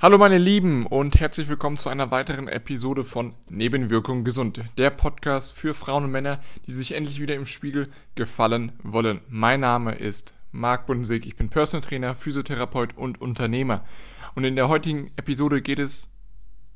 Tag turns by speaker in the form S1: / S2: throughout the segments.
S1: Hallo meine Lieben und herzlich willkommen zu einer weiteren Episode von Nebenwirkung gesund, der Podcast für Frauen und Männer, die sich endlich wieder im Spiegel gefallen wollen. Mein Name ist Marc Bundesig, ich bin Personal Trainer, Physiotherapeut und Unternehmer. Und in der heutigen Episode geht es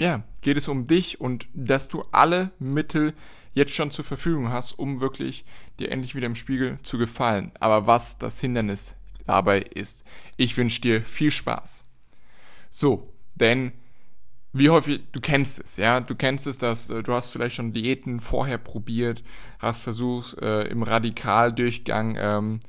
S1: ja, geht es um dich und dass du alle Mittel jetzt schon zur Verfügung hast, um wirklich dir endlich wieder im Spiegel zu gefallen. Aber was das Hindernis dabei ist. Ich wünsche dir viel Spaß. So, denn wie häufig, du kennst es, ja, du kennst es, dass äh, du hast vielleicht schon Diäten vorher probiert, hast versucht äh, im Radikaldurchgang ähm,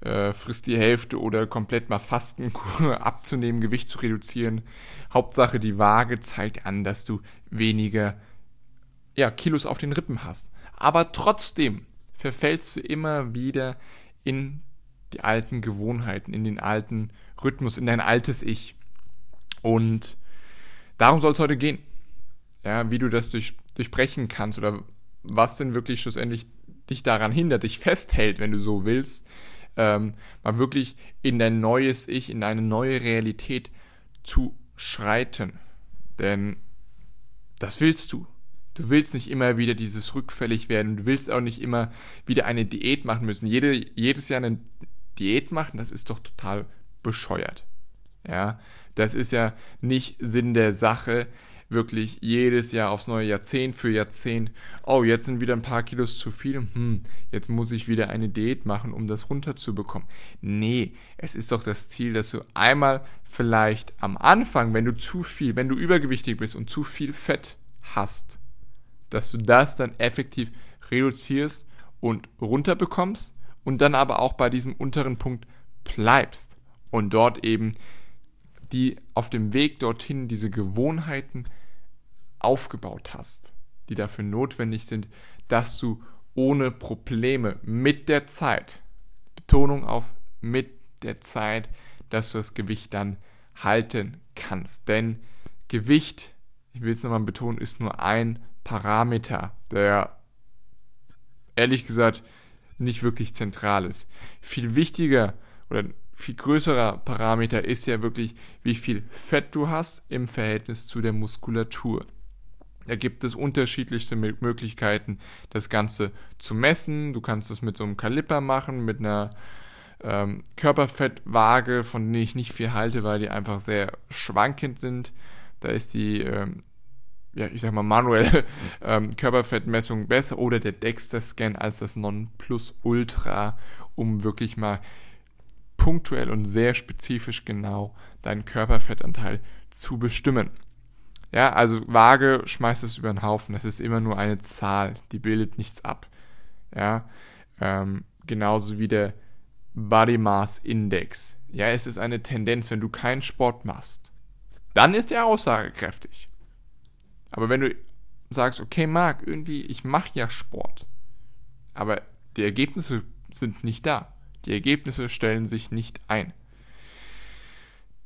S1: äh, frisst die Hälfte oder komplett mal Fastenkur abzunehmen, Gewicht zu reduzieren. Hauptsache die Waage zeigt an, dass du weniger ja, Kilos auf den Rippen hast. Aber trotzdem verfällst du immer wieder in die alten Gewohnheiten, in den alten Rhythmus, in dein altes Ich. Und darum soll es heute gehen. Ja, wie du das durch, durchbrechen kannst oder was denn wirklich schlussendlich dich daran hindert, dich festhält, wenn du so willst, ähm, mal wirklich in dein neues Ich, in deine neue Realität zu schreiten. Denn das willst du. Du willst nicht immer wieder dieses rückfällig werden. Du willst auch nicht immer wieder eine Diät machen müssen. Jede, jedes Jahr eine Diät machen, das ist doch total bescheuert. Ja, das ist ja nicht Sinn der Sache, wirklich jedes Jahr aufs neue Jahrzehnt für Jahrzehnt. Oh, jetzt sind wieder ein paar Kilos zu viel. Hm, jetzt muss ich wieder eine Diät machen, um das runterzubekommen. Nee, es ist doch das Ziel, dass du einmal vielleicht am Anfang, wenn du zu viel, wenn du übergewichtig bist und zu viel Fett hast, dass du das dann effektiv reduzierst und runterbekommst und dann aber auch bei diesem unteren Punkt bleibst und dort eben die auf dem Weg dorthin diese Gewohnheiten aufgebaut hast, die dafür notwendig sind, dass du ohne Probleme mit der Zeit, Betonung auf mit der Zeit, dass du das Gewicht dann halten kannst. Denn Gewicht, ich will es nochmal betonen, ist nur ein Parameter, der ehrlich gesagt nicht wirklich zentral ist. Viel wichtiger oder viel größerer Parameter ist ja wirklich, wie viel Fett du hast im Verhältnis zu der Muskulatur. Da gibt es unterschiedlichste Möglichkeiten, das Ganze zu messen. Du kannst es mit so einem Kaliper machen, mit einer ähm, Körperfettwaage, von denen ich nicht viel halte, weil die einfach sehr schwankend sind. Da ist die, ähm, ja, ich sag mal, manuelle ähm, Körperfettmessung besser oder der Dexter-Scan als das Nonplusultra, um wirklich mal punktuell und sehr spezifisch genau deinen Körperfettanteil zu bestimmen. Ja, also Waage schmeißt es über den Haufen. Das ist immer nur eine Zahl, die bildet nichts ab. Ja, ähm, genauso wie der Body Mass Index. Ja, es ist eine Tendenz, wenn du keinen Sport machst, dann ist er aussagekräftig. Aber wenn du sagst, okay, Marc, irgendwie, ich mache ja Sport, aber die Ergebnisse sind nicht da, die Ergebnisse stellen sich nicht ein,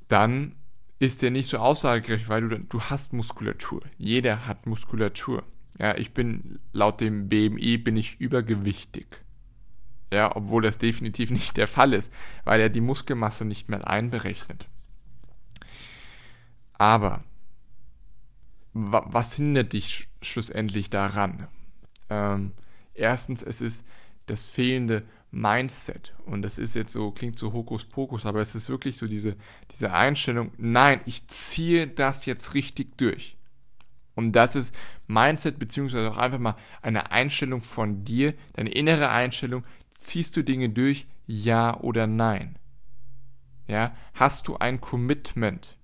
S1: dann ist der nicht so aussagekräftig, weil du, du hast Muskulatur. Jeder hat Muskulatur. Ja, ich bin laut dem BMI bin ich übergewichtig. Ja, obwohl das definitiv nicht der Fall ist, weil er die Muskelmasse nicht mehr einberechnet. Aber was hindert dich schlussendlich daran? Ähm, erstens, es ist das fehlende Mindset. Und das ist jetzt so, klingt so Hokuspokus, aber es ist wirklich so diese, diese Einstellung, nein, ich ziehe das jetzt richtig durch. Und das ist Mindset, beziehungsweise auch einfach mal eine Einstellung von dir, deine innere Einstellung, ziehst du Dinge durch, ja oder nein? Ja, hast du ein Commitment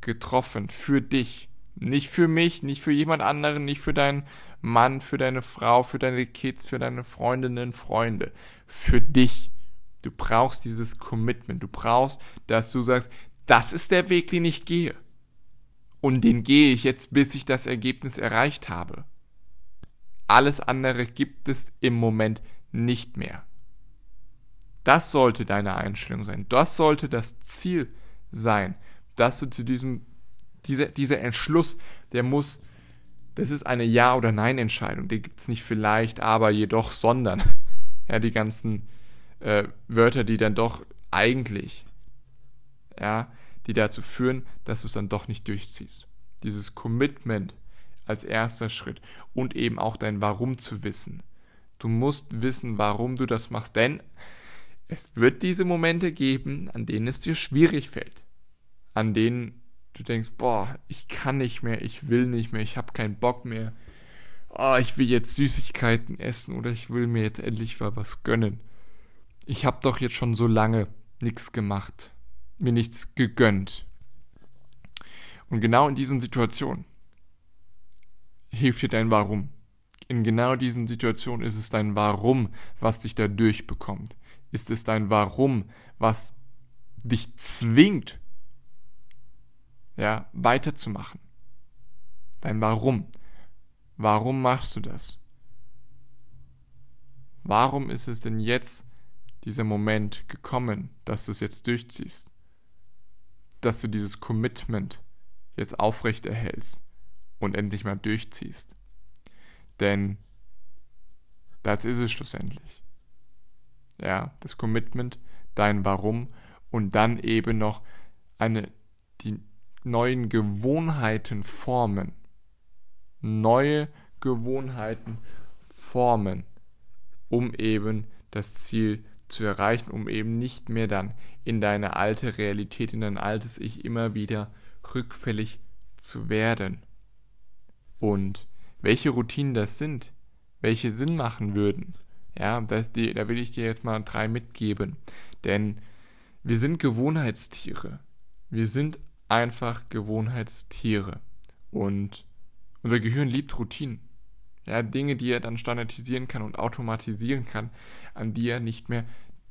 S1: getroffen für dich? Nicht für mich, nicht für jemand anderen, nicht für deinen Mann, für deine Frau, für deine Kids, für deine Freundinnen, Freunde, für dich. Du brauchst dieses Commitment. Du brauchst, dass du sagst, das ist der Weg, den ich gehe. Und den gehe ich jetzt, bis ich das Ergebnis erreicht habe. Alles andere gibt es im Moment nicht mehr. Das sollte deine Einstellung sein. Das sollte das Ziel sein, dass du zu diesem, dieser, dieser Entschluss, der muss das ist eine Ja- oder Nein-Entscheidung. Die gibt es nicht vielleicht, aber jedoch, sondern. Ja, die ganzen äh, Wörter, die dann doch eigentlich. Ja, die dazu führen, dass du es dann doch nicht durchziehst. Dieses Commitment als erster Schritt und eben auch dein Warum zu wissen. Du musst wissen, warum du das machst, denn es wird diese Momente geben, an denen es dir schwierig fällt, an denen du denkst, boah, ich kann nicht mehr, ich will nicht mehr, ich habe keinen Bock mehr, oh, ich will jetzt Süßigkeiten essen oder ich will mir jetzt endlich mal was gönnen. Ich habe doch jetzt schon so lange nichts gemacht, mir nichts gegönnt. Und genau in diesen Situationen hilft dir dein Warum. In genau diesen Situationen ist es dein Warum, was dich da durchbekommt. Ist es dein Warum, was dich zwingt, ja, weiterzumachen. Dein Warum. Warum machst du das? Warum ist es denn jetzt dieser Moment gekommen, dass du es jetzt durchziehst? Dass du dieses Commitment jetzt aufrechterhältst und endlich mal durchziehst. Denn das ist es schlussendlich. Ja, das Commitment, dein Warum und dann eben noch eine, die neuen Gewohnheiten formen. Neue Gewohnheiten formen, um eben das Ziel zu erreichen, um eben nicht mehr dann in deine alte Realität, in dein altes Ich immer wieder rückfällig zu werden. Und welche Routinen das sind, welche Sinn machen würden, ja, das, die, da will ich dir jetzt mal drei mitgeben. Denn wir sind Gewohnheitstiere. Wir sind einfach Gewohnheitstiere. Und unser Gehirn liebt Routinen. Ja, Dinge, die er dann standardisieren kann und automatisieren kann, an die er nicht mehr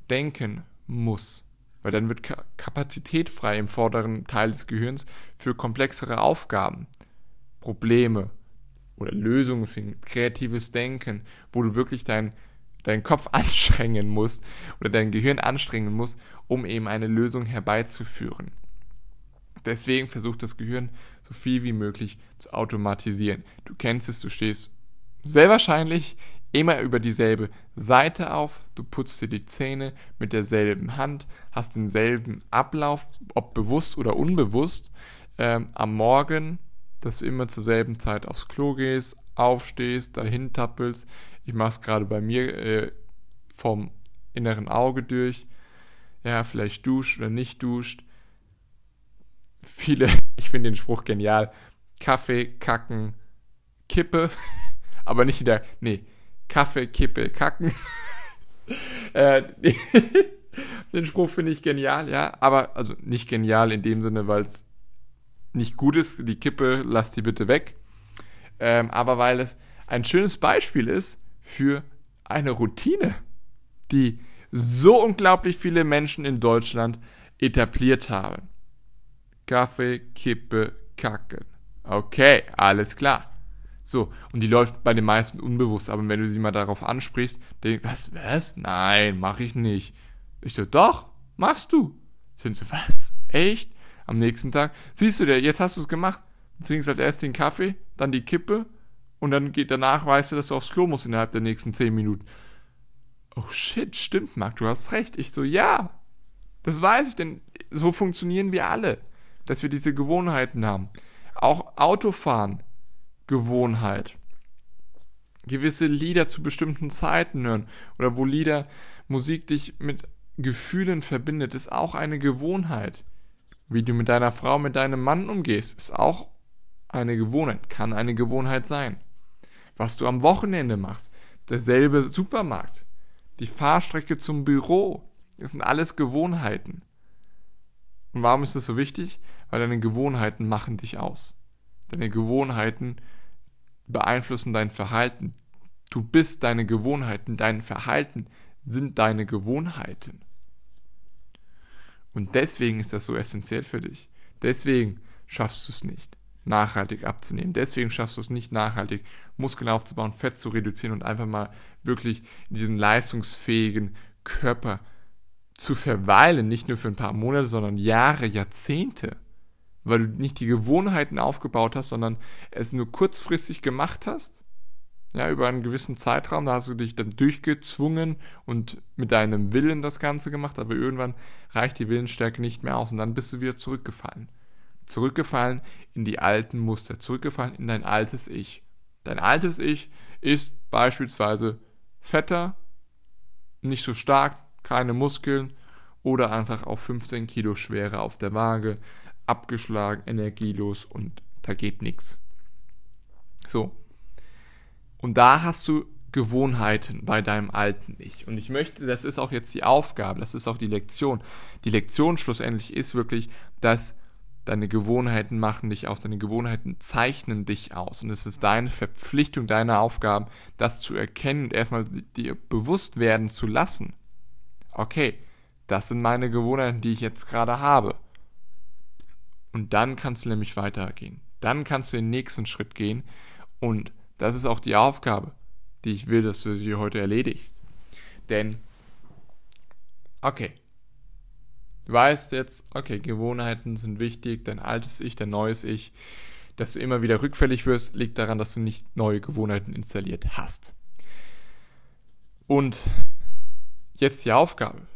S1: denken muss. Weil dann wird Kapazität frei im vorderen Teil des Gehirns für komplexere Aufgaben, Probleme oder Lösungen finden, kreatives Denken, wo du wirklich deinen Kopf anstrengen musst oder dein Gehirn anstrengen musst, um eben eine Lösung herbeizuführen. Deswegen versucht das Gehirn so viel wie möglich zu automatisieren. Du kennst es, du stehst sehr wahrscheinlich immer über dieselbe Seite auf, du putzt dir die Zähne mit derselben Hand, hast denselben Ablauf, ob bewusst oder unbewusst, ähm, am Morgen, dass du immer zur selben Zeit aufs Klo gehst, aufstehst, dahin tappelst. Ich mache es gerade bei mir äh, vom inneren Auge durch. Ja, vielleicht duscht oder nicht duscht. Viele, ich finde den Spruch genial. Kaffee, Kacken, Kippe. Aber nicht wieder, nee, Kaffee, Kippe, Kacken. äh, den Spruch finde ich genial, ja. Aber, also nicht genial in dem Sinne, weil es nicht gut ist. Die Kippe, lass die bitte weg. Ähm, aber weil es ein schönes Beispiel ist für eine Routine, die so unglaublich viele Menschen in Deutschland etabliert haben. Kaffee, Kippe, Kacken. Okay, alles klar. So, und die läuft bei den meisten unbewusst, aber wenn du sie mal darauf ansprichst, denk, was, was? Nein, mach ich nicht. Ich so, doch, machst du. Sind sie, was? Echt? Am nächsten Tag, siehst du, jetzt hast du es gemacht. Du trinkst als erstes den Kaffee, dann die Kippe und dann geht danach, weißt du, dass du aufs Klo musst innerhalb der nächsten 10 Minuten. Oh shit, stimmt, Marc, du hast recht. Ich so, ja, das weiß ich, denn so funktionieren wir alle, dass wir diese Gewohnheiten haben. Auch Autofahren Gewohnheit. Gewisse Lieder zu bestimmten Zeiten hören oder wo Lieder, Musik dich mit Gefühlen verbindet, ist auch eine Gewohnheit. Wie du mit deiner Frau, mit deinem Mann umgehst, ist auch eine Gewohnheit, kann eine Gewohnheit sein. Was du am Wochenende machst, derselbe Supermarkt, die Fahrstrecke zum Büro, das sind alles Gewohnheiten. Und warum ist das so wichtig? Weil deine Gewohnheiten machen dich aus. Deine Gewohnheiten beeinflussen dein Verhalten. Du bist deine Gewohnheiten, dein Verhalten sind deine Gewohnheiten. Und deswegen ist das so essentiell für dich. Deswegen schaffst du es nicht, nachhaltig abzunehmen. Deswegen schaffst du es nicht, nachhaltig Muskeln aufzubauen, Fett zu reduzieren und einfach mal wirklich in diesem leistungsfähigen Körper zu verweilen. Nicht nur für ein paar Monate, sondern Jahre, Jahrzehnte weil du nicht die Gewohnheiten aufgebaut hast, sondern es nur kurzfristig gemacht hast, ja, über einen gewissen Zeitraum, da hast du dich dann durchgezwungen und mit deinem Willen das Ganze gemacht, aber irgendwann reicht die Willensstärke nicht mehr aus und dann bist du wieder zurückgefallen. Zurückgefallen in die alten Muster, zurückgefallen in dein altes Ich. Dein altes Ich ist beispielsweise fetter, nicht so stark, keine Muskeln oder einfach auf 15 Kilo Schwere auf der Waage, abgeschlagen, energielos und da geht nichts. So, und da hast du Gewohnheiten bei deinem alten Ich. Und ich möchte, das ist auch jetzt die Aufgabe, das ist auch die Lektion. Die Lektion schlussendlich ist wirklich, dass deine Gewohnheiten machen dich aus, deine Gewohnheiten zeichnen dich aus. Und es ist deine Verpflichtung, deine Aufgabe, das zu erkennen und erstmal dir bewusst werden zu lassen. Okay, das sind meine Gewohnheiten, die ich jetzt gerade habe. Und dann kannst du nämlich weitergehen. Dann kannst du den nächsten Schritt gehen und das ist auch die Aufgabe, die ich will, dass du sie heute erledigst. Denn, okay, du weißt jetzt, okay, Gewohnheiten sind wichtig, dein altes Ich, dein neues Ich. Dass du immer wieder rückfällig wirst, liegt daran, dass du nicht neue Gewohnheiten installiert hast. Und jetzt die Aufgabe.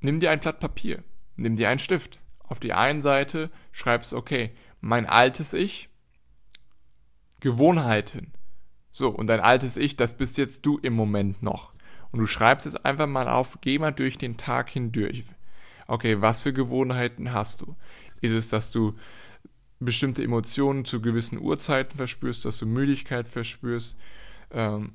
S1: Nimm dir ein Blatt Papier, nimm dir einen Stift. Auf die einen Seite schreibst, okay, mein altes Ich Gewohnheiten. So, und dein altes Ich, das bist jetzt du im Moment noch. Und du schreibst jetzt einfach mal auf, geh mal durch den Tag hindurch. Okay, was für Gewohnheiten hast du? Ist es, dass du bestimmte Emotionen zu gewissen Uhrzeiten verspürst, dass du Müdigkeit verspürst, ähm,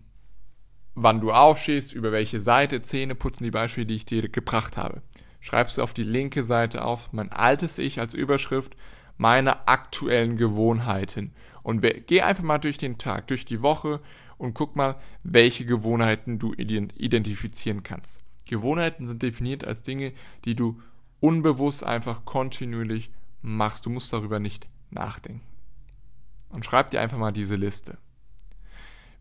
S1: wann du aufstehst, über welche Seite, Zähne putzen, die Beispiele, die ich dir gebracht habe. Schreibst du auf die linke Seite auf, mein altes Ich als Überschrift, meine aktuellen Gewohnheiten. Und geh einfach mal durch den Tag, durch die Woche und guck mal, welche Gewohnheiten du identifizieren kannst. Gewohnheiten sind definiert als Dinge, die du unbewusst einfach kontinuierlich machst. Du musst darüber nicht nachdenken. Und schreib dir einfach mal diese Liste.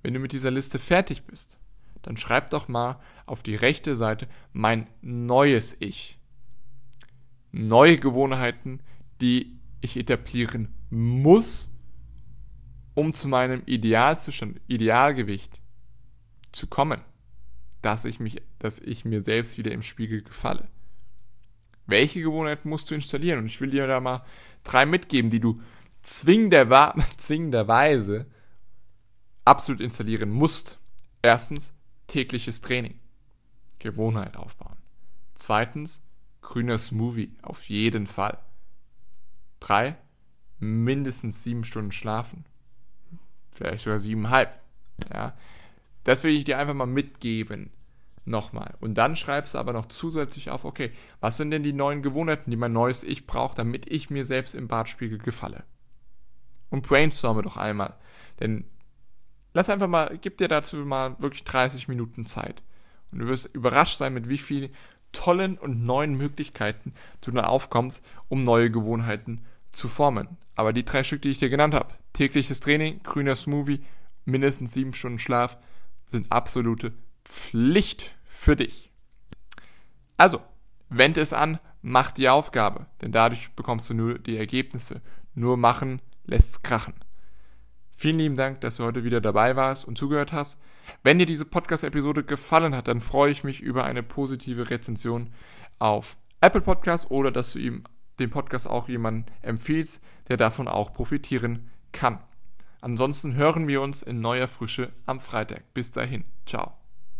S1: Wenn du mit dieser Liste fertig bist, dann schreib doch mal auf die rechte Seite mein neues Ich. Neue Gewohnheiten, die ich etablieren muss, um zu meinem Idealzustand, Idealgewicht zu kommen, dass ich mich, dass ich mir selbst wieder im Spiegel gefalle. Welche Gewohnheiten musst du installieren? Und ich will dir da mal drei mitgeben, die du zwingender, zwingenderweise absolut installieren musst. Erstens, tägliches Training. Gewohnheit aufbauen. Zweitens, grüner Smoothie. Auf jeden Fall. Drei, mindestens sieben Stunden schlafen. Vielleicht sogar siebeneinhalb. Ja. Das will ich dir einfach mal mitgeben. Nochmal. Und dann schreibst du aber noch zusätzlich auf, okay, was sind denn die neuen Gewohnheiten, die mein neues Ich braucht, damit ich mir selbst im Badspiegel gefalle? Und brainstorme doch einmal. Denn lass einfach mal, gib dir dazu mal wirklich 30 Minuten Zeit. Und du wirst überrascht sein, mit wie vielen tollen und neuen Möglichkeiten du dann aufkommst, um neue Gewohnheiten zu formen. Aber die drei Stück, die ich dir genannt habe, tägliches Training, grüner Smoothie, mindestens sieben Stunden Schlaf, sind absolute Pflicht für dich. Also, wende es an, mach die Aufgabe, denn dadurch bekommst du nur die Ergebnisse. Nur machen lässt es krachen. Vielen lieben Dank, dass du heute wieder dabei warst und zugehört hast. Wenn dir diese Podcast-Episode gefallen hat, dann freue ich mich über eine positive Rezension auf Apple Podcast oder dass du ihm den Podcast auch jemanden empfiehlst, der davon auch profitieren kann. Ansonsten hören wir uns in neuer Frische am Freitag. Bis dahin. Ciao.